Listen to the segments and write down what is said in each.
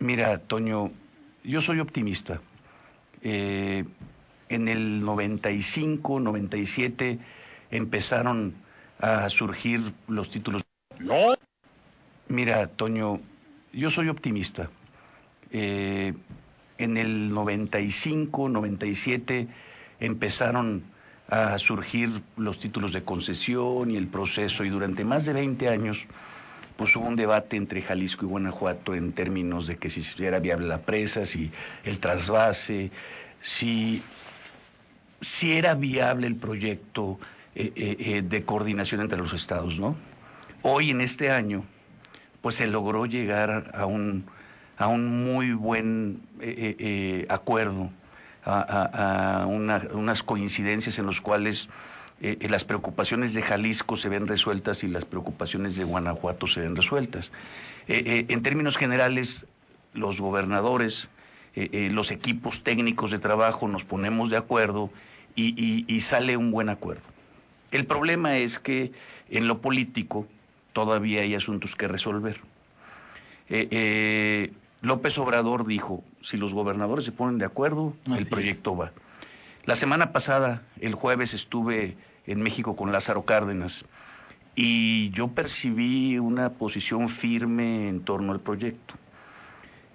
Mira, Toño, yo soy optimista. Eh, en el 95, 97 empezaron a surgir los títulos. No. Mira, Toño, yo soy optimista. Eh, en el 95, 97 empezaron a surgir los títulos de concesión y el proceso y durante más de 20 años pues hubo un debate entre Jalisco y Guanajuato en términos de que si era viable la presa, si el trasvase, si, si era viable el proyecto eh, eh, eh, de coordinación entre los estados, ¿no? Hoy en este año, pues se logró llegar a un, a un muy buen acuerdo, a, unas coincidencias en los cuales las preocupaciones de Jalisco se ven resueltas y las preocupaciones de Guanajuato se ven resueltas. en términos generales, los gobernadores, los equipos técnicos de trabajo nos ponemos de acuerdo y sale un buen acuerdo. El problema es que en lo político todavía hay asuntos que resolver. Eh, eh, López Obrador dijo, si los gobernadores se ponen de acuerdo, el proyecto va. La semana pasada, el jueves, estuve en México con Lázaro Cárdenas y yo percibí una posición firme en torno al proyecto.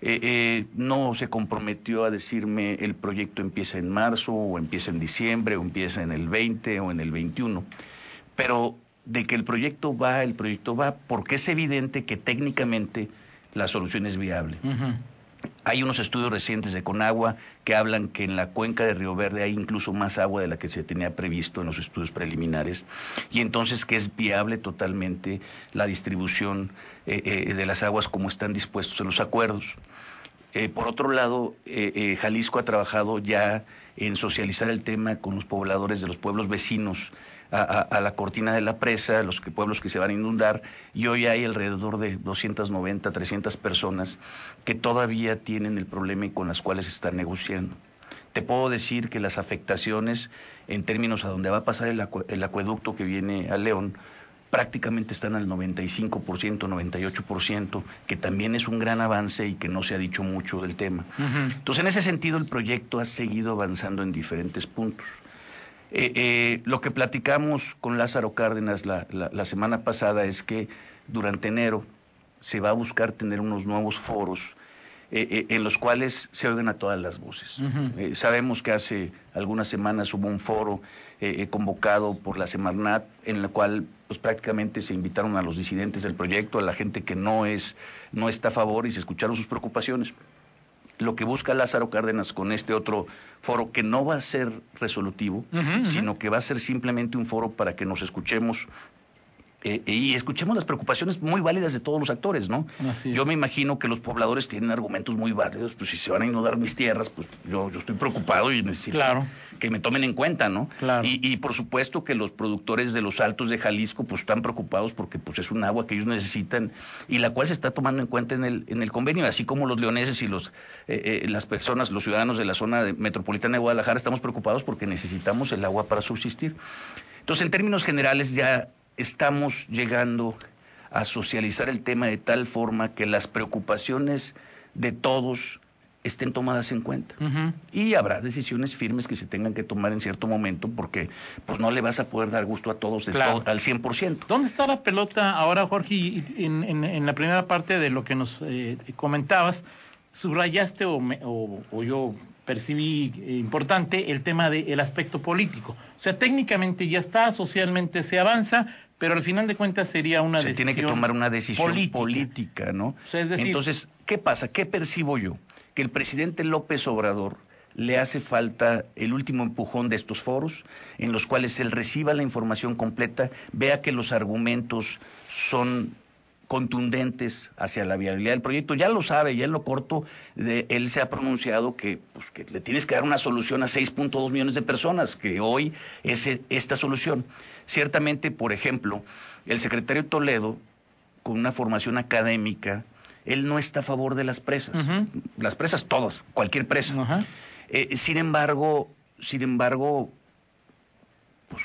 Eh, eh, no se comprometió a decirme el proyecto empieza en marzo o empieza en diciembre o empieza en el 20 o en el 21, pero de que el proyecto va, el proyecto va, porque es evidente que técnicamente la solución es viable. Hay unos estudios recientes de Conagua que hablan que en la cuenca de Río Verde hay incluso más agua de la que se tenía previsto en los estudios preliminares y entonces que es viable totalmente la distribución eh, de las aguas como están dispuestos en los acuerdos. Eh, por otro lado, eh, eh, Jalisco ha trabajado ya en socializar el tema con los pobladores de los pueblos vecinos a, la cortina de la presa, los que, pueblos que se van a inundar, y hoy hay alrededor de 290, 300 personas que todavía tienen el problema y con las cuales están negociando. Te puedo decir que las afectaciones en términos a donde va a pasar el, el acueducto que viene a León prácticamente están al 95%, 98%, que también es un gran avance y que no se ha dicho mucho del tema. Entonces, en ese sentido, el proyecto ha seguido avanzando en diferentes puntos. Eh, eh, lo que platicamos con Lázaro Cárdenas la, la, semana pasada es que durante enero se va a buscar tener unos nuevos foros eh, en los cuales se oigan a todas las voces. sabemos que hace algunas semanas hubo un foro eh, convocado por la Semarnat, en la cual pues prácticamente se invitaron a los disidentes del proyecto, a la gente que no es, no está a favor y se escucharon sus preocupaciones. Lo que busca Lázaro Cárdenas con este otro foro, que no va a ser resolutivo, sino que va a ser simplemente un foro para que nos escuchemos eh, y escuchemos las preocupaciones muy válidas de todos los actores, ¿no? Yo me imagino que los pobladores tienen argumentos muy válidos, pues si se van a inundar mis tierras, pues yo, yo estoy preocupado y necesito que me tomen en cuenta, ¿no? Y, y, por supuesto que los productores de los altos de Jalisco, pues están preocupados porque pues es un agua que ellos necesitan y la cual se está tomando en cuenta en el, en el convenio, así como los leoneses y los, eh, eh, las personas, los ciudadanos de la zona metropolitana de Guadalajara estamos preocupados porque necesitamos el agua para subsistir. Entonces, en términos generales, ya estamos llegando a socializar el tema de tal forma que las preocupaciones de todos estén tomadas en cuenta. Y habrá decisiones firmes que se tengan que tomar en cierto momento porque pues no le vas a poder dar gusto a todos de todo, al 100%. ¿Dónde está la pelota ahora, Jorge? En, en, la primera parte de lo que nos eh, comentabas, subrayaste o, o, yo percibí importante el tema del aspecto político. O sea, técnicamente ya está, socialmente se avanza, pero al final de cuentas sería una se tiene que tomar una decisión política, ¿no? Entonces, ¿qué pasa? ¿Qué percibo yo? Que el presidente López Obrador le hace falta el último empujón de estos foros, en los cuales él reciba la información completa, vea que los argumentos son contundentes hacia la viabilidad del proyecto. Ya lo sabe, ya en lo corto, de, él se ha pronunciado que, pues, que le tienes que dar una solución a 6.2 millones de personas, que hoy es esta solución. Ciertamente, por ejemplo, el secretario Toledo, con una formación académica, él no está a favor de las presas. Las presas todas, cualquier presa. Eh, sin embargo, sin embargo, pues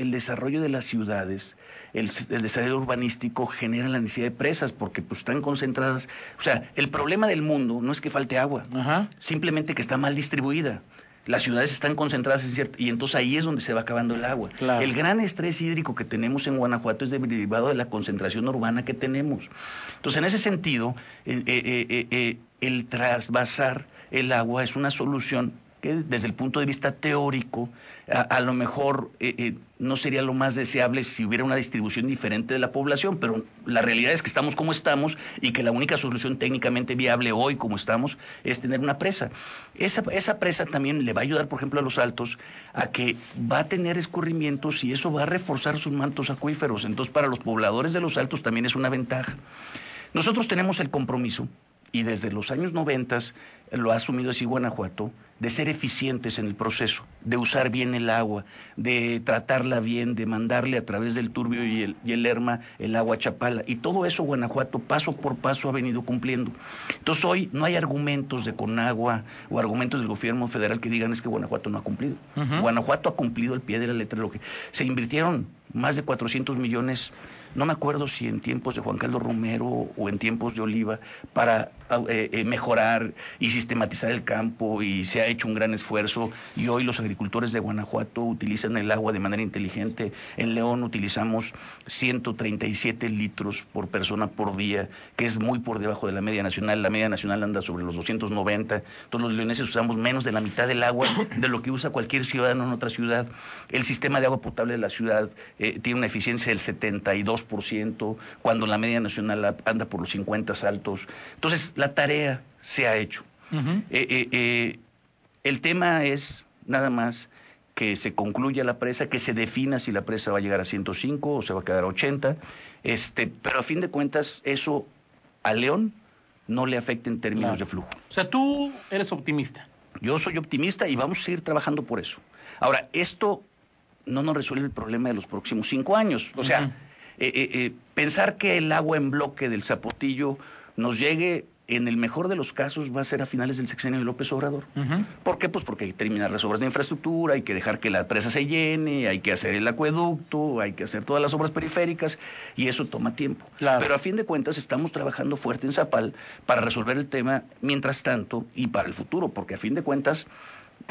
el desarrollo de las ciudades, el, desarrollo urbanístico genera la necesidad de presas porque pues están concentradas. O sea, el problema del mundo no es que falte agua, simplemente que está mal distribuida. Las ciudades están concentradas en cierto, y entonces ahí es donde se va acabando el agua. El gran estrés hídrico que tenemos en Guanajuato es derivado de la concentración urbana que tenemos. Entonces, en ese sentido, eh, eh, eh, el trasvasar el agua es una solución que desde el punto de vista teórico a, lo mejor eh, eh, no sería lo más deseable si hubiera una distribución diferente de la población, pero la realidad es que estamos como estamos y que la única solución técnicamente viable hoy como estamos es tener una presa. Esa, esa presa también le va a ayudar, por ejemplo, a los altos a que va a tener escurrimientos y eso va a reforzar sus mantos acuíferos. Entonces, para los pobladores de los altos también es una ventaja. Nosotros tenemos el compromiso y desde los años noventas lo ha asumido así Guanajuato, de ser eficientes en el proceso, de usar bien el agua, de tratarla bien, de mandarle a través del turbio y el, y el Lerma el agua a Chapala. Y todo eso Guanajuato paso por paso ha venido cumpliendo. Entonces hoy no hay argumentos de Conagua o argumentos del gobierno federal que digan es que Guanajuato no ha cumplido. Guanajuato ha cumplido el pie de la letra de lo que se invirtieron más de 400 millones no me acuerdo si en tiempos de Juan Carlos Romero o en tiempos de Oliva, para eh, eh, mejorar y sistematizar el campo y se ha hecho un gran esfuerzo y hoy los agricultores de Guanajuato utilizan el agua de manera inteligente. En León utilizamos 137 litros por persona por día, que es muy por debajo de la media nacional. La media nacional anda sobre los 290. Todos los leoneses usamos menos de la mitad del agua de lo que usa cualquier ciudadano en otra ciudad. El sistema de agua potable de la ciudad eh, tiene una eficiencia del 72%, cuando la media nacional anda por los 50 altos. Entonces, la tarea se ha hecho. Eh, eh, eh, el tema es nada más que se concluya la presa, que se defina si la presa va a llegar a 105 o se va a quedar a 80, este, pero a fin de cuentas eso a León no le afecta en términos de flujo. O sea, tú eres optimista. Yo soy optimista y vamos a seguir trabajando por eso. Ahora, esto no nos resuelve el problema de los próximos cinco años. O sea, pensar que el agua en bloque del Zapotillo nos llegue en el mejor de los casos va a ser a finales del sexenio de López Obrador. ¿Por qué? Pues porque hay que terminar las obras de infraestructura, hay que dejar que la presa se llene, hay que hacer el acueducto, hay que hacer todas las obras periféricas y eso toma tiempo. Pero a fin de cuentas estamos trabajando fuerte en Zapal para resolver el tema mientras tanto y para el futuro, porque a fin de cuentas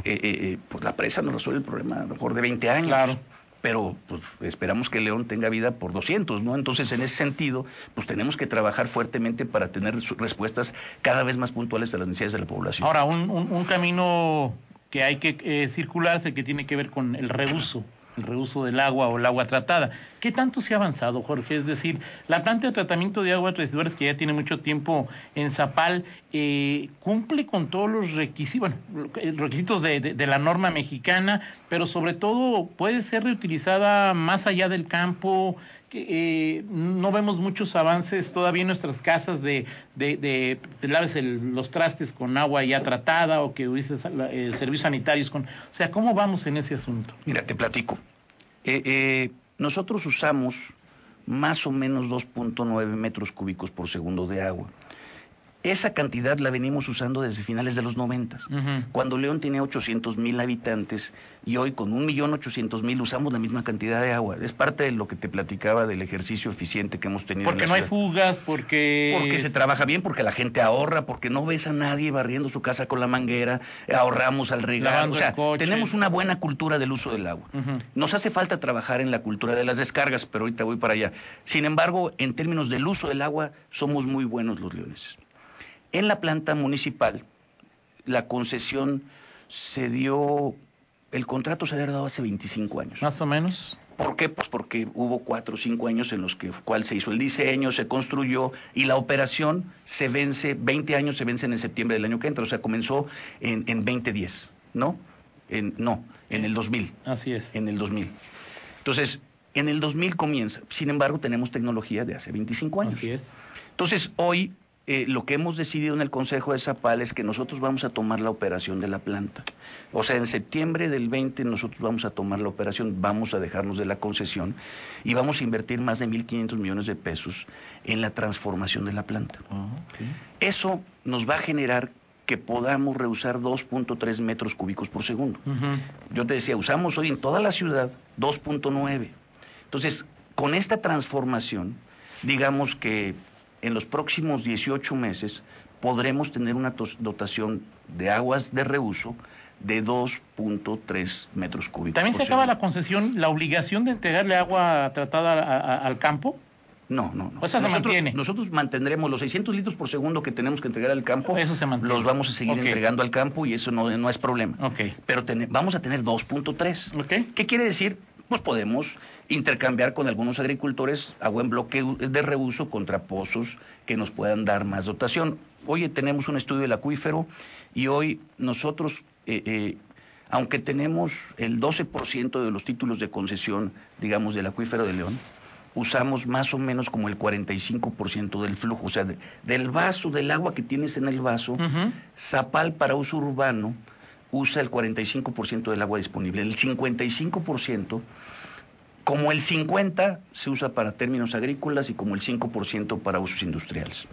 eh, eh, eh pues la presa no resuelve el problema a lo mejor de 20 años. Claro pero pues, esperamos que León tenga vida por 200, ¿no? Entonces, en ese sentido, pues tenemos que trabajar fuertemente para tener respuestas cada vez más puntuales a las necesidades de la población. Ahora, un, un, camino que hay que eh, circular es el que tiene que ver con el reuso el reuso del agua o el agua tratada. ¿Qué tanto se ha avanzado, Jorge? Es decir, la planta de tratamiento de aguas residuales que ya tiene mucho tiempo en Zapal eh, cumple con todos los requisitos, bueno, requisitos de, la norma mexicana, pero sobre todo puede ser reutilizada más allá del campo. Eh, no vemos muchos avances todavía en nuestras casas de, de, laves los trastes con agua ya tratada o que uses eh, servicios sanitarios con... O sea, ¿cómo vamos en ese asunto? Mira, te platico. Eh, eh, nosotros usamos más o menos 2.9 metros cúbicos por segundo de agua. Esa cantidad la venimos usando desde finales de los noventas, cuando León tenía 800 mil habitantes y hoy con un millón ochocientos mil usamos la misma cantidad de agua. Es parte de lo que te platicaba del ejercicio eficiente que hemos tenido. Porque no hay fugas, porque... Porque se trabaja bien, porque la gente ahorra, porque no ves a nadie barriendo su casa con la manguera, ahorramos al regar. o sea, tenemos una buena cultura del uso del agua. Nos hace falta trabajar en la cultura de las descargas, pero ahorita voy para allá. Sin embargo, en términos del uso del agua, somos muy buenos los leoneses. En la planta municipal, la concesión se dio, el contrato se había dado hace 25 años. Más o menos. ¿Por qué? Pues porque hubo cuatro o cinco años en los que cual se hizo el diseño, se construyó y la operación se vence, 20 años se vencen en septiembre del año que entra, o sea, comenzó en, en 2010, ¿no? En, no, en el 2000. Así es. En el 2000. Entonces, en el 2000 comienza. Sin embargo, tenemos tecnología de hace 25 años. Así es. Entonces, hoy eh, lo que hemos decidido en el Consejo de Zapal es que nosotros vamos a tomar la operación de la planta. O sea, en septiembre del 20 nosotros vamos a tomar la operación, vamos a dejarnos de la concesión y vamos a invertir más de 1.500 millones de pesos en la transformación de la planta. Ah, Eso nos va a generar que podamos reusar 2.3 metros cúbicos por segundo. Yo te decía, usamos hoy en toda la ciudad 2.9. Entonces, con esta transformación, digamos que en los próximos 18 meses podremos tener una dotación de aguas de reuso de 2.3 metros cúbicos. ¿También se acaba la concesión, la obligación de entregarle agua tratada al campo? No, no, no. Eso se mantiene. Nosotros mantendremos los 600 litros por segundo que tenemos que entregar al campo. Eso se mantiene. Los vamos a seguir entregando al campo y eso no, no es problema. Ok. Pero ten- vamos a tener 2.3. Ok. ¿Qué quiere decir? Pues podemos intercambiar con algunos agricultores agua en bloque de reuso contra pozos que nos puedan dar más dotación. Oye, tenemos un estudio del acuífero y hoy nosotros, eh, eh, aunque tenemos el 12% de los títulos de concesión, digamos, del acuífero de León, usamos más o menos como el 45% del flujo, o sea, de- del vaso, del agua que tienes en el vaso. Zapal para uso urbano usa el 45% del agua disponible. El 55%, como el 50% se usa para términos agrícolas y como el 5% para usos industriales.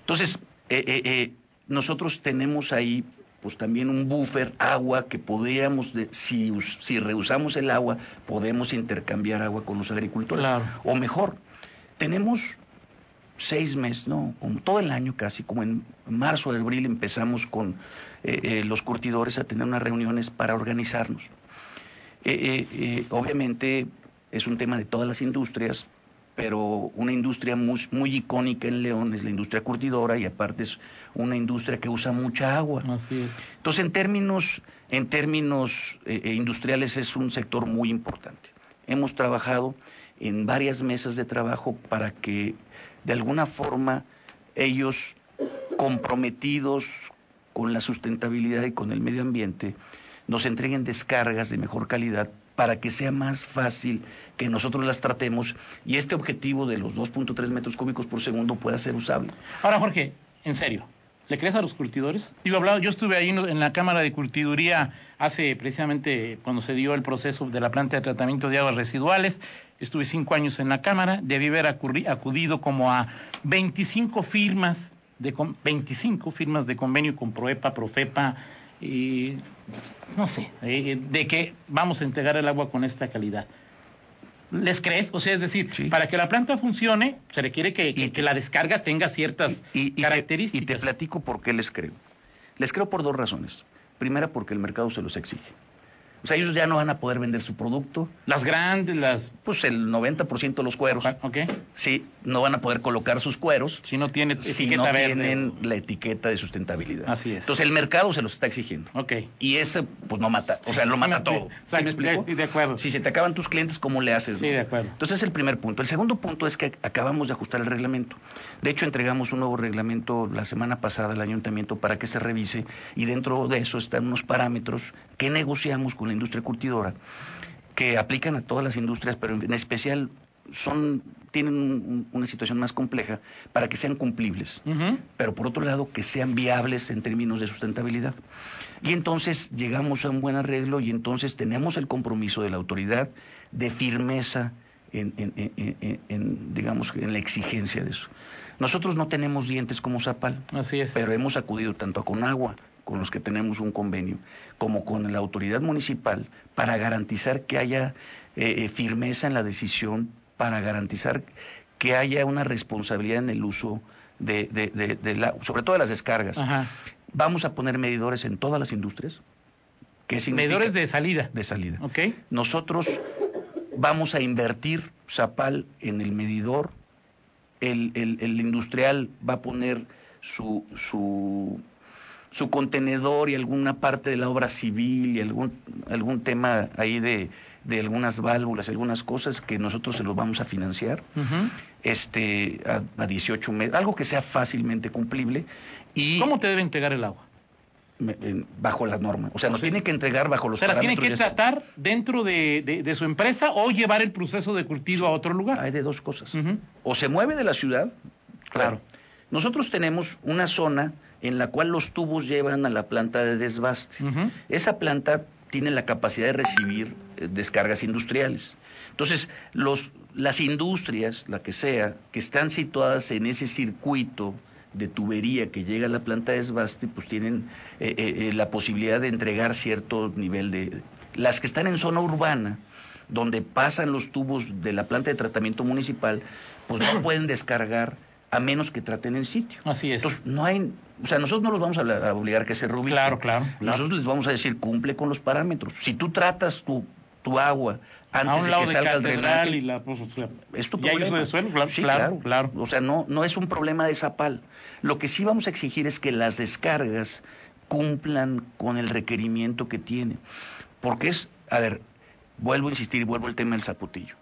Entonces, eh, eh, eh, nosotros tenemos ahí pues también un buffer, agua que podríamos, de- si, si reusamos el agua, podemos intercambiar agua con los agricultores. Claro. O mejor, tenemos seis meses, no, como todo el año casi, como en marzo, abril empezamos con los curtidores a tener unas reuniones para organizarnos. Eh, eh, eh, obviamente es un tema de todas las industrias, pero una industria muy, muy icónica en León es la industria curtidora y aparte es una industria que usa mucha agua. Así es. Entonces, en términos, en términos eh, eh, industriales es un sector muy importante. Hemos trabajado en varias mesas de trabajo para que de alguna forma ellos comprometidos con la sustentabilidad y con el medio ambiente nos entreguen descargas de mejor calidad para que sea más fácil que nosotros las tratemos y este objetivo de los 2.3 metros cúbicos por segundo pueda ser usable. Ahora, Jorge, en serio, ¿le crees a los curtidores? Digo, hablado, yo estuve ahí en, la Cámara de Curtiduría hace precisamente cuando se dio el proceso de la planta de tratamiento de aguas residuales. Estuve cinco años en la Cámara, debí haber acudido como a 25 firmas, de con- 25 firmas de convenio con Proepa, Profepa, y no sé, eh, de que vamos a entregar el agua con esta calidad. ¿Les crees? O sea, es decir, Sí. para que la planta funcione, se requiere que, que- Y- que la descarga tenga ciertas Y- y- características. y te platico por qué les creo. Les creo por dos razones. Primera, porque el mercado se los exige. O sea, ellos ya no van a poder vender su producto. Las grandes, las... Pues el 90% de los cueros. ¿Ok? Sí, no van a poder colocar sus cueros Si no tiene si etiqueta no verde. tienen la etiqueta de sustentabilidad. Así es. Entonces el mercado se los está exigiendo. Ok. Y ese, pues no mata, o sea, lo mata todo. ¿Sí me explico? Sí, de acuerdo. Si se te acaban tus clientes, ¿cómo le haces? Sí, no? de acuerdo. Entonces es el primer punto. El segundo punto es que acabamos de ajustar el reglamento. De hecho, entregamos un nuevo reglamento la semana pasada al ayuntamiento para que se revise y dentro de eso están unos parámetros que negociamos con la industria curtidora que aplican a todas las industrias, pero en especial son tienen un- una situación más compleja para que sean cumplibles pero por otro lado que sean viables en términos de sustentabilidad. Y entonces llegamos a un buen arreglo y entonces tenemos el compromiso de la autoridad de firmeza en, en- en- en- en, digamos, en la exigencia de eso. Nosotros no tenemos dientes como Zapal, Así es. pero hemos acudido tanto a Conagua, con los que tenemos un convenio, como con la autoridad municipal para garantizar que haya eh, eh, firmeza en la decisión, para garantizar que haya una responsabilidad en el uso de, de- de- de la, sobre todo de las descargas. Ajá. Vamos a poner medidores en todas las industrias. Medidores de salida. de salida. Ok. Nosotros vamos a invertir Zapal en el medidor, el, el- el industrial va a poner su, su, su contenedor y alguna parte de la obra civil y algún, algún tema ahí de, de algunas válvulas, algunas cosas que nosotros se los vamos a financiar este, a, a 18 meses, algo que sea fácilmente cumplible y ¿Cómo te debe entregar el agua? bajo las normas. O sea, Sí. tiene que entregar bajo O los sea, ¿la tiene que tratar dentro de, de- de su empresa o llevar el proceso de curtido a otro lugar? Hay de dos cosas. O se mueve de la ciudad, Claro. Nosotros tenemos una zona en la cual los tubos llevan a la planta de desbaste. Esa planta tiene la capacidad de recibir eh, descargas industriales. Entonces, los, las industrias, la que sea, que están situadas en ese circuito de tubería que llega a la planta de desbaste, pues tienen eh, eh, la posibilidad de entregar cierto nivel de... Las que están en zona urbana, donde pasan los tubos de la planta de tratamiento municipal, pues no pueden descargar a menos que traten el sitio. Así es. Entonces, no hay, o sea, nosotros no los vamos a, obligar a que se reubiquen. Claro, claro, claro. Nosotros les vamos a decir, cumple con los parámetros. Si tú tratas tu, tu agua antes de que de salga el drenaje, y la pues, o sea, es tu ya hay problema. uso de suelo, claro, Sí, claro, claro. O sea, no, no es un problema de Zapal. Lo que sí vamos a exigir es que las descargas cumplan con el requerimiento que tienen. Porque es, a ver, vuelvo a insistir y vuelvo al tema del zapotillo.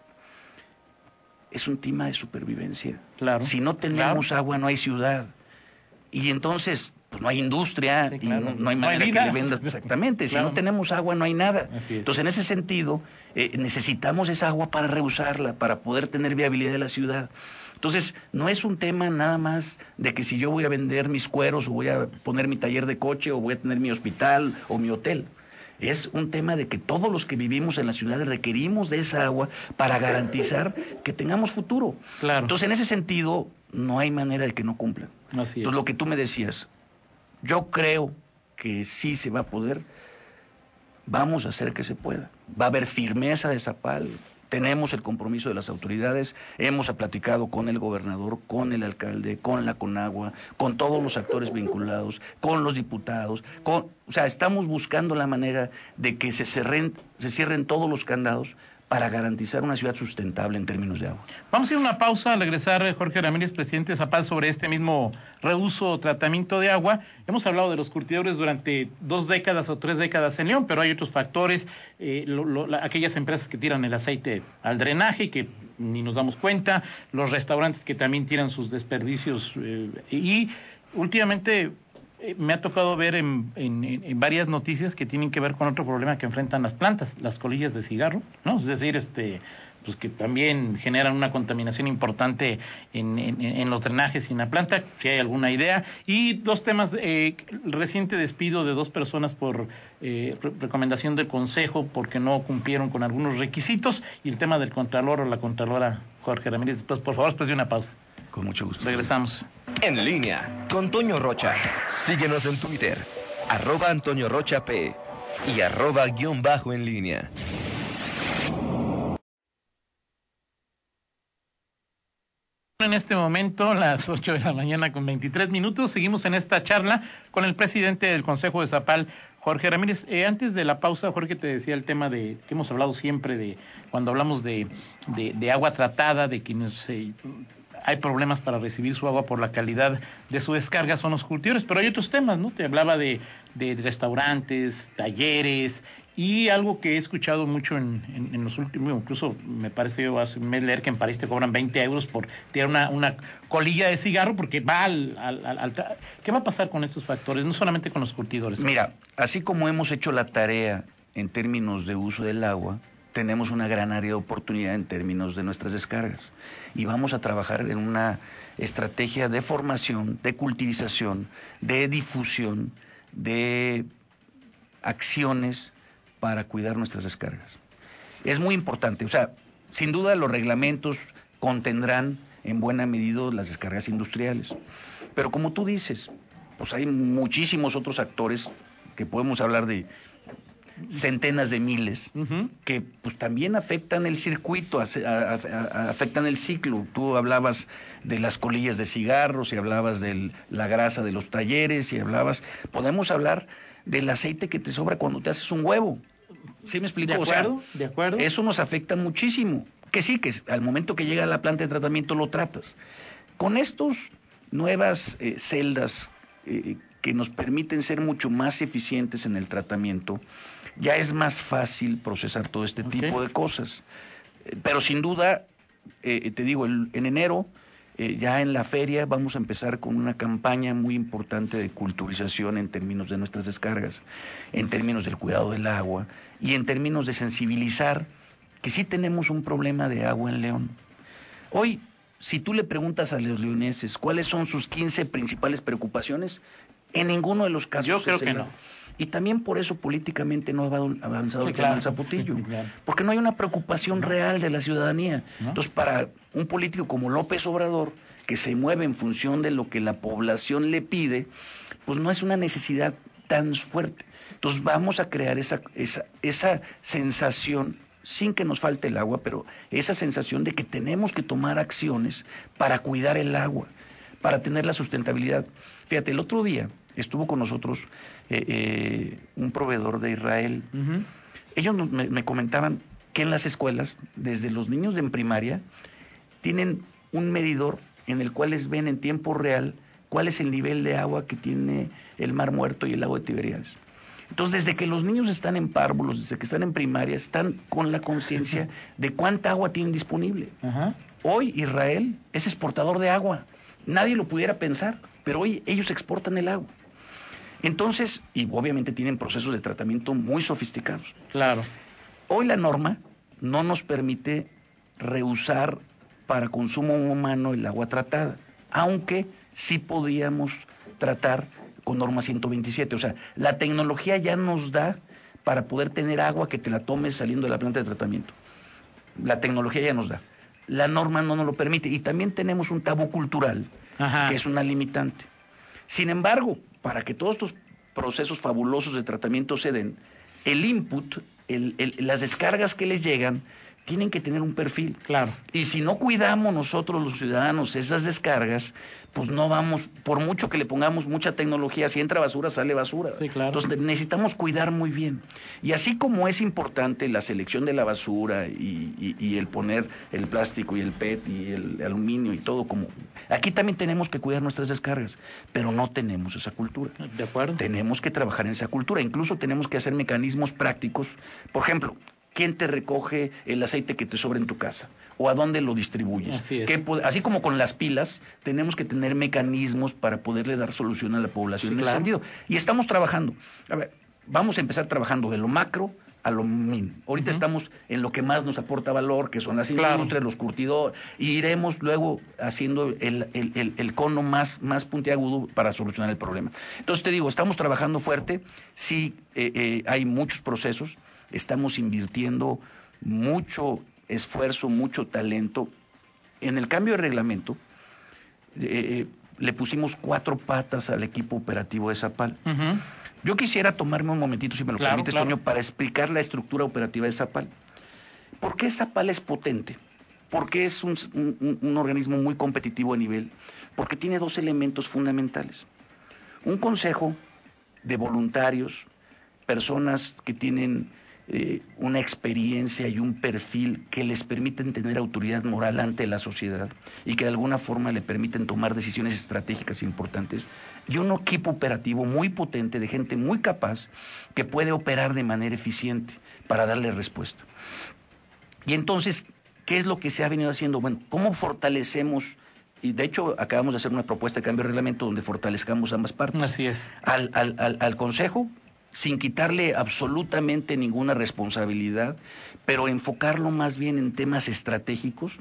Es un tema de supervivencia. Claro, Si no tenemos agua, no hay ciudad. Y entonces, pues no hay industria, Sí, y no, no hay No hay manera que le vendas. Exactamente, si no tenemos agua, no hay nada. Entonces, en ese sentido, eh, necesitamos esa agua para reusarla, para poder tener viabilidad de la ciudad. Entonces, no es un tema nada más de que si yo voy a vender mis cueros o voy a poner mi taller de coche o voy a tener mi hospital o mi hotel. Es un tema de que todos los que vivimos en la ciudad requerimos de esa agua para garantizar que tengamos futuro. Claro. Entonces, en ese sentido, no hay manera de que no cumplan. Así es. Entonces, lo que tú me decías, yo creo que sí se va a poder. Vamos a hacer que se pueda. Va a haber firmeza de Zapal. Tenemos el compromiso de las autoridades. Hemos platicado con el gobernador, con el alcalde, con la Conagua, con todos los actores vinculados, con los diputados. Con, o sea, estamos buscando la manera de que se cierren, se cierren todos los candados para garantizar una ciudad sustentable en términos de agua. Vamos a ir a una pausa al regresar Jorge Ramírez, presidente de Zapal, sobre este mismo reuso o tratamiento de agua. Hemos hablado de los curtidores durante dos décadas o tres décadas en León, pero hay otros factores, eh, aquellas empresas que tiran el aceite al drenaje, que ni nos damos cuenta, los restaurantes que también tiran sus desperdicios eh, y últimamente eh, me ha tocado ver en, en- varias noticias que tienen que ver con otro problema que enfrentan las plantas, las colillas de cigarro, ¿no? Es decir, este pues que también generan una contaminación importante en, en- los drenajes y en la planta, si hay alguna idea. Y dos temas, eh, el reciente despido de dos personas por eh, re- recomendación del Consejo porque no cumplieron con algunos requisitos y el tema del Contralor o la Contralora Jorge Ramírez. Pues, por favor, después de una pausa. Con mucho gusto. Regresamos. En línea con Toño Rocha. Síguenos en Twitter, arroba Antonio Rocha P y arroba guion bajo en línea. En este momento, las 8 de la mañana con 23 minutos, seguimos en esta charla con el presidente del Consejo de Zapal, Jorge Ramírez. Eh, antes de la pausa, Jorge te decía el tema de que hemos hablado siempre de cuando hablamos de, de, de agua tratada, de quienes eh, hay problemas para recibir su agua por la calidad de su descarga, son los cultivos, pero hay otros temas, ¿no? Te hablaba de, de restaurantes, talleres, y algo que he escuchado mucho en, en- en los últimos, incluso me parece yo hace un leer que en París te cobran 20 euros por tirar una, una colilla de cigarro porque va al, al- al- al ¿Qué va a pasar con estos factores? No solamente con los curtidores. Mira, así como hemos hecho la tarea en términos de uso del agua, tenemos una gran área de oportunidad en términos de nuestras descargas. Y vamos a trabajar en una estrategia de formación, de cultivización, de difusión, de acciones para cuidar nuestras descargas. Es muy importante, o sea, sin duda los reglamentos contendrán en buena medida las descargas industriales. Pero como tú dices, pues hay muchísimos otros actores que podemos hablar de centenas de miles que pues también afectan el circuito, ace- a- a- a- afectan el ciclo. Tú hablabas de las colillas de cigarros y hablabas de la grasa de los talleres y hablabas, podemos hablar del aceite que te sobra cuando te haces un huevo. ¿Sí me explico? ¿De O sea, acuerdo? ¿De acuerdo? eso nos afecta muchísimo. Que sí, que al momento que llega a la planta de tratamiento lo tratas. Con estos nuevas eh, celdas eh, que nos permiten ser mucho más eficientes en el tratamiento, ya es más fácil procesar todo este tipo de cosas. Eh, Pero sin duda, eh, te digo, el- en enero, eh, ya en la feria, vamos a empezar con una campaña muy importante de culturización en términos de nuestras descargas, en términos del cuidado del agua y en términos de sensibilizar que sí tenemos un problema de agua en León. Hoy, si tú le preguntas a los leoneses cuáles son sus 15 principales preocupaciones, en ninguno de los casos Yo creo que el- no. Y también por eso políticamente no ha avan- avanzado Sí, el tema claro, del zapotillo. sí, claro. Porque no hay una preocupación real de la ciudadanía. ¿No? Entonces, para un político como López Obrador, que se mueve en función de lo que la población le pide, pues no es una necesidad tan fuerte. Entonces vamos a crear esa, esa, esa sensación sin que nos falte el agua, pero esa sensación de que tenemos que tomar acciones para cuidar el agua, para tener la sustentabilidad. Fíjate, el otro día estuvo con nosotros eh, eh, un proveedor de Israel. Ellos me, me, comentaban que en las escuelas, desde los niños en primaria, tienen un medidor en el cual les ven en tiempo real cuál es el nivel de agua que tiene el Mar Muerto y el lago de Tiberias. Entonces, desde que los niños están en párvulos, desde que están en primaria, están con la conciencia de cuánta agua tienen disponible. Hoy Israel es exportador de agua. Nadie lo pudiera pensar, pero hoy ellos exportan el agua. Entonces, y obviamente tienen procesos de tratamiento muy sofisticados. Claro. Hoy la norma no nos permite reusar para consumo humano el agua tratada, aunque sí podíamos tratar con norma 127. O sea, la tecnología ya nos da para poder tener agua que te la tomes saliendo de la planta de tratamiento. La tecnología ya nos da. La norma no nos lo permite. Y también tenemos un tabú cultural, que es una limitante. Sin embargo, para que todos estos procesos fabulosos de tratamiento se den, el input, las descargas que les llegan, tienen que tener un perfil. Claro. Y si no cuidamos nosotros los ciudadanos esas descargas, pues no vamos, por mucho que le pongamos mucha tecnología, si entra basura, sale basura. Sí, claro. Entonces necesitamos cuidar muy bien. Y así como es importante la selección de la basura y, y, el poner el plástico y el PET y el aluminio y todo como... Aquí también tenemos que cuidar nuestras descargas, pero no tenemos esa cultura. De acuerdo. Tenemos que trabajar en esa cultura. Incluso tenemos que hacer mecanismos prácticos. Por ejemplo, quién te recoge el aceite que te sobra en tu casa o a dónde lo distribuyes. Así, es. así como con las pilas, tenemos que tener mecanismos para poderle dar solución a la población Sí, en ese claro. sentido. Y estamos trabajando. A ver, vamos a empezar trabajando de lo macro a lo min. Ahorita estamos en lo que más nos aporta valor, que son las Claro. industrias, los curtidores, y iremos luego haciendo el, el- el- el cono más, más puntiagudo para solucionar el problema. Entonces te digo, estamos trabajando fuerte, sí eh, eh, hay muchos procesos, estamos invirtiendo mucho esfuerzo, mucho talento. En el cambio de reglamento, eh, eh, le pusimos cuatro patas al equipo operativo de Zapal. Yo quisiera tomarme un momentito, si me lo Claro, permites, claro. Toño, para explicar la estructura operativa de Zapal. ¿Por qué Zapal es potente? Porque es un, un- un organismo muy competitivo a nivel, porque tiene dos elementos fundamentales. Un consejo de voluntarios, personas que tienen eh, una experiencia y un perfil que les permiten tener autoridad moral ante la sociedad y que de alguna forma le permiten tomar decisiones estratégicas importantes, y un equipo operativo muy potente de gente muy capaz que puede operar de manera eficiente para darle respuesta. Y entonces, ¿qué es lo que se ha venido haciendo? Bueno, ¿cómo fortalecemos? Y de hecho, acabamos de hacer una propuesta de cambio de reglamento donde fortalezcamos ambas partes Así es. al, al, al, al Consejo sin quitarle absolutamente ninguna responsabilidad, pero enfocarlo más bien en temas estratégicos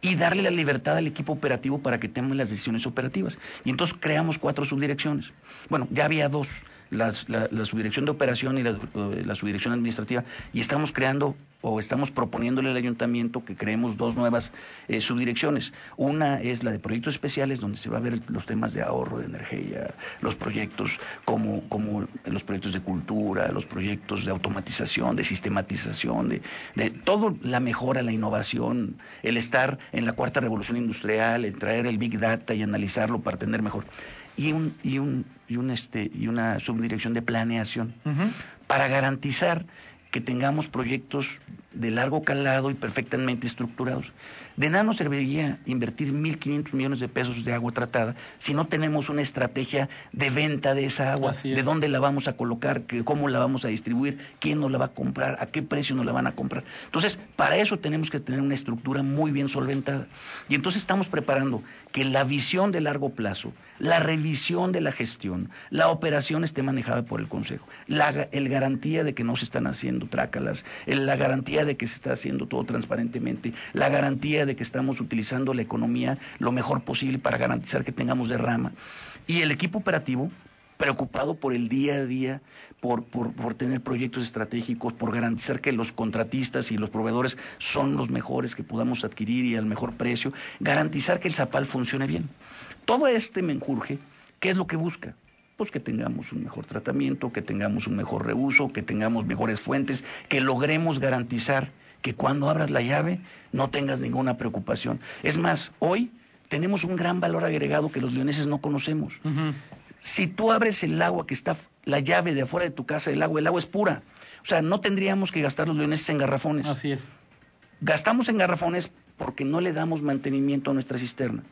y darle la libertad al equipo operativo para que tome las decisiones operativas. Y entonces creamos cuatro subdirecciones. Bueno, ya había dos, la subdirección de operación y la, eh, la subdirección administrativa, y estamos creando o estamos proponiéndole al ayuntamiento que creemos dos nuevas eh, subdirecciones. Una es la de proyectos especiales, donde se va a ver los temas de ahorro de energía, los proyectos como, como los proyectos de cultura, los proyectos de automatización, de sistematización, de, de todo la mejora, la innovación, el estar en la cuarta revolución industrial, el traer el big data y analizarlo para tener mejor. Y un, y un, y un este, y una subdirección de planeación para garantizar que tengamos proyectos de largo calado y perfectamente estructurados. De nada nos serviría invertir 1.500 millones de pesos de agua tratada si no tenemos una estrategia de venta de esa agua, es. de dónde la vamos a colocar, que, cómo la vamos a distribuir, quién nos la va a comprar, a qué precio nos la van a comprar. Entonces, para eso tenemos que tener una estructura muy bien solventada. Y entonces estamos preparando que la visión de largo plazo, la revisión de la gestión, la operación esté manejada por el Consejo, la el garantía de que no se están haciendo trácalas, el- la garantía de que se está haciendo todo transparentemente, la garantía de que estamos utilizando la economía lo mejor posible para garantizar que tengamos derrama. Y el equipo operativo preocupado por el día a día, por, por, por, tener proyectos estratégicos, por garantizar que los contratistas y los proveedores son los mejores que podamos adquirir y al mejor precio, garantizar que el Zapal funcione bien. Todo este menjurje, ¿qué es lo que busca? Pues que tengamos un mejor tratamiento, que tengamos un mejor reuso, que tengamos mejores fuentes, que logremos garantizar que cuando abras la llave no tengas ninguna preocupación. Es más, hoy tenemos un gran valor agregado que los leoneses no conocemos. Si tú abres el agua que está, la llave de afuera de tu casa, el agua, el agua es pura. O sea, no tendríamos que gastar los leoneses en garrafones. Así es. Gastamos en garrafones porque no le damos mantenimiento a nuestra cisterna.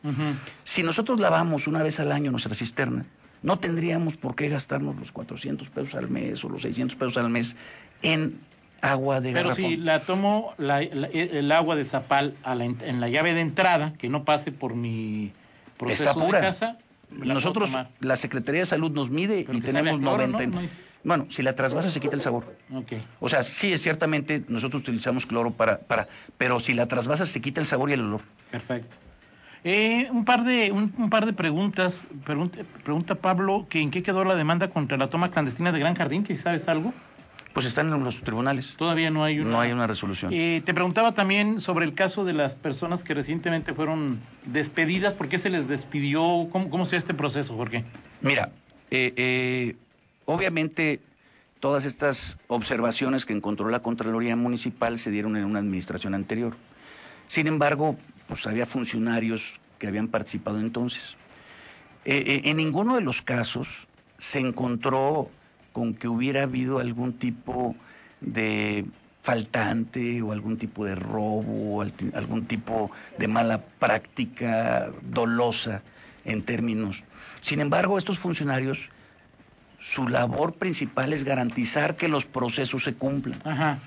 Si nosotros lavamos una vez al año nuestra cisterna, no tendríamos por qué gastarnos los 400 pesos al mes o los 600 pesos al mes en agua de Pero si la tomo el agua de zapal en la llave de entrada, que no pase por mi proceso Está pura. de casa, nosotros, la Secretaría de Salud nos mide y tenemos 90. ¿no? Bueno, si la trasvasa se quita el sabor. Okay. O sea, sí, es ciertamente nosotros utilizamos cloro para, para, pero si la trasvasa se quita el sabor y el olor. Perfecto. Eh, un par de un, un par de preguntas. Pregunta, pregunta, Pablo que en qué quedó la demanda contra la toma clandestina de Gran Jardín, que sabes algo. Pues están en los tribunales. Todavía no hay una, no hay una resolución. Eh, te preguntaba también sobre el caso de las personas que recientemente fueron despedidas. ¿Por qué se les despidió? ¿Cómo, cómo se este proceso, Jorge? Mira, eh, eh, obviamente todas estas observaciones que encontró la Contraloría Municipal se dieron en una administración anterior. Sin embargo, pues había funcionarios que habían participado entonces. Eh, en ninguno de los casos se encontró con que hubiera habido algún tipo de faltante o algún tipo de robo o algún tipo de mala práctica dolosa en términos. Sin embargo, estos funcionarios, su labor principal es garantizar que los procesos se cumplan. Ajá.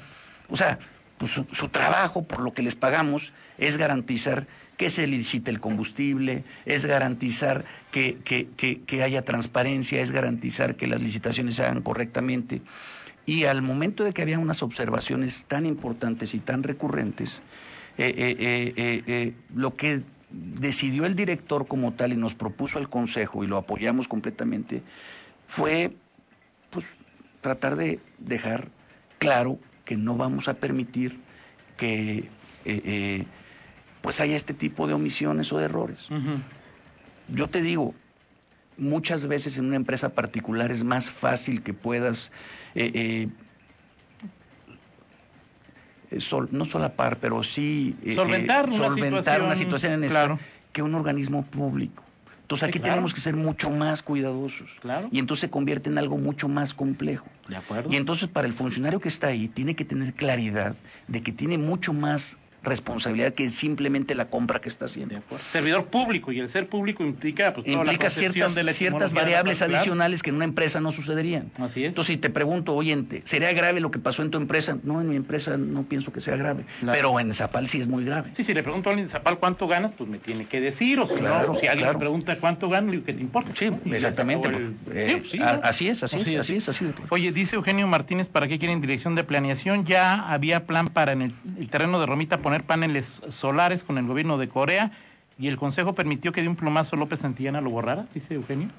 O sea, pues su, trabajo, por lo que les pagamos, es garantizar que se licite el combustible, es garantizar que, que, que, que, haya transparencia, es garantizar que las licitaciones se hagan correctamente. Y al momento de que había unas observaciones tan importantes y tan recurrentes, eh, eh, eh, lo que decidió el director como tal y nos propuso al Consejo, y lo apoyamos completamente, fue pues, tratar de dejar claro que no vamos a permitir que pues haya este tipo de omisiones o de errores. Uh -huh. Yo te digo, muchas veces en una empresa particular es más fácil que puedas, eh, eh, sol, no solapar, pero sí eh, solventar, una, solventar situación, una situación en claro. esta que un organismo público. Entonces aquí sí, claro. tenemos que ser mucho más cuidadosos. Claro. Y entonces se convierte en algo mucho más complejo. De acuerdo. Y entonces para el funcionario que está ahí tiene que tener claridad de que tiene mucho más responsabilidad que simplemente la compra que está haciendo. De acuerdo. Servidor público y el ser público implica pues, toda implica la ciertas, de la ciertas variables adicionales que en una empresa no sucederían. Así es. Entonces, si te pregunto, oye, ¿sería grave lo que pasó en tu empresa? No, en mi empresa no pienso que sea grave, Claro. pero en Zapal sí es muy grave. Sí, si le pregunto a alguien de Zapal cuánto ganas, pues me tiene que decir, o si Claro, no, si alguien claro. me pregunta cuánto gano, le digo que te importa. Sí, exactamente. pues, eh, Sí, sí, a- ¿no? así es, así, Así es, es. así es, así es. Oye, dice Eugenio Martínez, ¿para qué quieren dirección de planeación? Ya había plan para en el, el terreno de Romita poner paneles solares con el gobierno de Corea y el Consejo permitió que de un plumazo López Santillana lo borrara, dice Eugenio.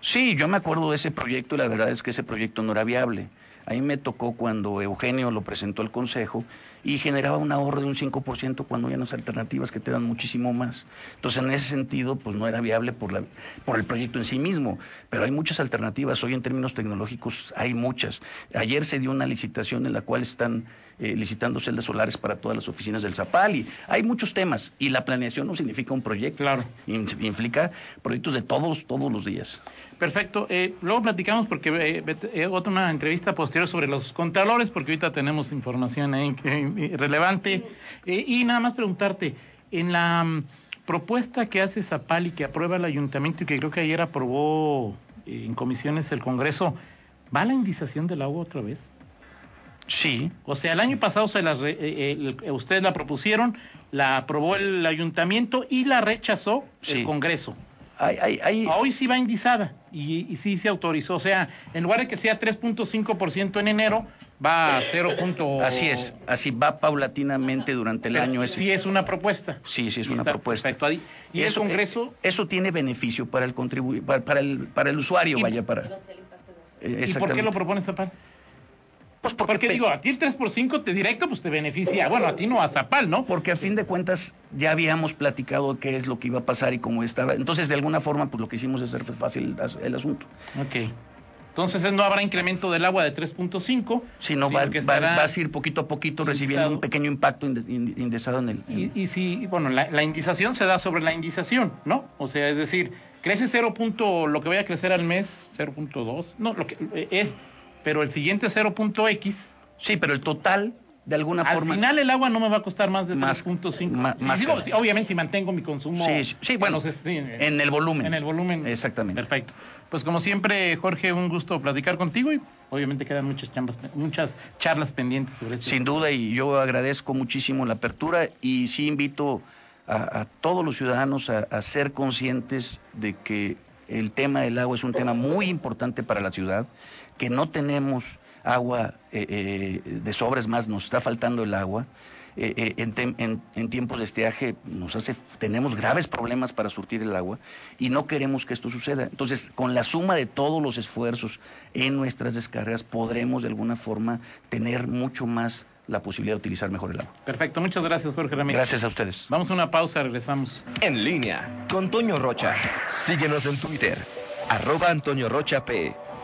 Sí, yo me acuerdo de ese proyecto y la verdad es que ese proyecto no era viable. A mí me tocó cuando Eugenio lo presentó al Consejo y generaba un ahorro de un 5% cuando hay unas alternativas que te dan muchísimo más. Entonces, en ese sentido, pues no era viable por, la, por el proyecto en sí mismo, pero hay muchas alternativas. Hoy en términos tecnológicos hay muchas. Ayer se dio una licitación en la cual están eh, licitando celdas solares para todas las oficinas del Zapal y hay muchos temas y la planeación no significa un proyecto. Claro. Implica proyectos de todos, todos los días. Perfecto. Eh, luego platicamos porque eh, otra una entrevista posterior sobre los contralores, porque ahorita tenemos información ahí que- eh, relevante. Eh, y nada más preguntarte, en la mm, propuesta que hace Zapal y que aprueba el ayuntamiento y que creo que ayer aprobó eh, en comisiones el Congreso, ¿va la indización del agua otra vez? Sí, O sea, el año pasado se re- eh, eh, el- ustedes la propusieron, la aprobó el ayuntamiento y la rechazó Sí. el Congreso. Hay, hay, hay- Hoy sí va indizada y, y sí se autorizó. O sea, en lugar de que sea 3.5% en enero, va a 0. Así es, así va paulatinamente durante el Pero año. Sí es una propuesta. Sí, sí es Y una propuesta. ahí. Y el Eso, Congreso... eh, eso tiene beneficio para el contribu para, para el para el usuario, Y- vaya para. eh, ¿Y por qué lo propone Zapal? Pues porque, digo, a ti el 3 por 5 te directo pues te beneficia. Bueno, a ti no, a Zapal, ¿no? porque a fin de cuentas ya habíamos platicado qué es lo que iba a pasar y cómo estaba. Entonces, de alguna forma, pues lo que hicimos es hacer fácil el, asunto. Ok. Entonces no habrá incremento del agua de 3.5. Si no, sino va, que va- vas a ir poquito a poquito recibiendo un pequeño impacto inde- inde- indexado en el. en- Y, y si, bueno, la, la indización se da sobre la indización, ¿no? O sea, es decir, crece 0. punto- lo que vaya a crecer al mes, 0.2, no, lo que eh, es, pero el siguiente 0.x, Sí, pero el total, de alguna al forma. final el agua no me va a costar más de Más- 3.5. ma- Sí, sí, obviamente si mantengo mi consumo. Sí, bueno, en los est- en el volumen. En el volumen. Exactamente. Perfecto. Pues como siempre, Jorge, un gusto platicar contigo y obviamente quedan muchas chambas, muchas charlas pendientes sobre esto. Sin duda, y yo agradezco muchísimo la apertura y sí invito a, a todos los ciudadanos a, a ser conscientes de que el tema del agua es un tema muy importante para la ciudad, que no tenemos agua eh, eh, de sobres más, nos está faltando el agua. Eh, eh, en, tem- en- en tiempos de estiaje nos hace, tenemos graves problemas para surtir el agua y no queremos que esto suceda. Entonces, con la suma de todos los esfuerzos en nuestras descargas, podremos de alguna forma tener mucho más la posibilidad de utilizar mejor el agua. Perfecto, muchas gracias, Jorge Ramírez. Gracias a ustedes. Vamos a una pausa, regresamos. En línea con Toño Rocha. Síguenos en Twitter, arroba Antonio Rocha P